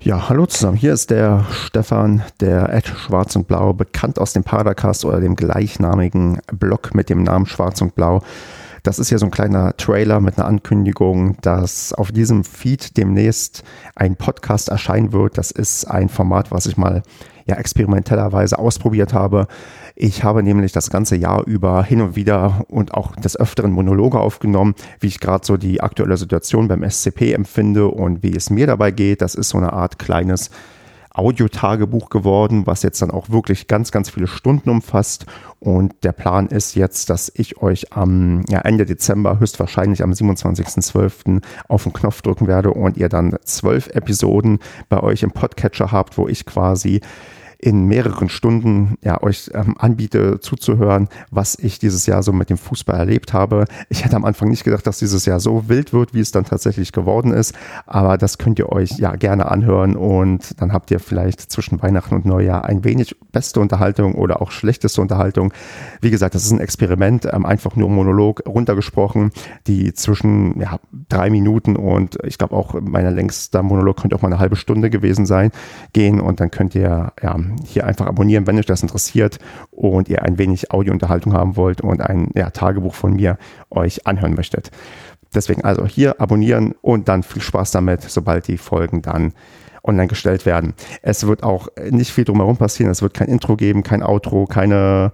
Ja, hallo zusammen. Hier ist der Stefan, der Ed Schwarz und Blau, bekannt aus dem Padercast oder dem gleichnamigen Blog mit dem Namen Schwarz und Blau. Das ist ja so ein kleiner Trailer mit einer Ankündigung, dass auf diesem Feed demnächst ein Podcast erscheinen wird. Das ist ein Format, was ich mal ja experimentellerweise ausprobiert habe. Ich habe nämlich das ganze Jahr über hin und wieder und auch des Öfteren Monologe aufgenommen, wie ich gerade so die aktuelle Situation beim SCP empfinde und wie es mir dabei geht. Das ist so eine Art kleines Audiotagebuch geworden, was jetzt dann auch wirklich ganz, ganz viele Stunden umfasst. Und der Plan ist jetzt, dass ich euch am ja, Ende Dezember, höchstwahrscheinlich am 27.12. auf den Knopf drücken werde und ihr dann zwölf Episoden bei euch im Podcatcher habt, wo ich quasi in mehreren Stunden ja, euch ähm, anbiete zuzuhören, was ich dieses Jahr so mit dem Fußball erlebt habe. Ich hätte am Anfang nicht gedacht, dass dieses Jahr so wild wird, wie es dann tatsächlich geworden ist, aber das könnt ihr euch ja gerne anhören und dann habt ihr vielleicht zwischen Weihnachten und Neujahr ein wenig beste Unterhaltung oder auch schlechteste Unterhaltung. Wie gesagt, das ist ein Experiment, ähm, einfach nur Monolog runtergesprochen, die zwischen ja, drei Minuten und ich glaube auch mein längster Monolog könnte auch mal eine halbe Stunde gewesen sein, gehen und dann könnt ihr ja hier einfach abonnieren, wenn euch das interessiert und ihr ein wenig Audiounterhaltung haben wollt und ein ja, Tagebuch von mir euch anhören möchtet. Deswegen also hier abonnieren und dann viel Spaß damit, sobald die Folgen dann online gestellt werden. Es wird auch nicht viel drumherum passieren. Es wird kein Intro geben, kein Outro, keine,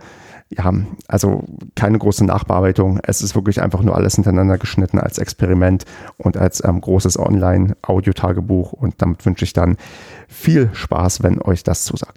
ja, also keine große Nachbearbeitung. Es ist wirklich einfach nur alles hintereinander geschnitten als Experiment und als ähm, großes Online-Audio-Tagebuch. Und damit wünsche ich dann viel Spaß, wenn euch das zusagt.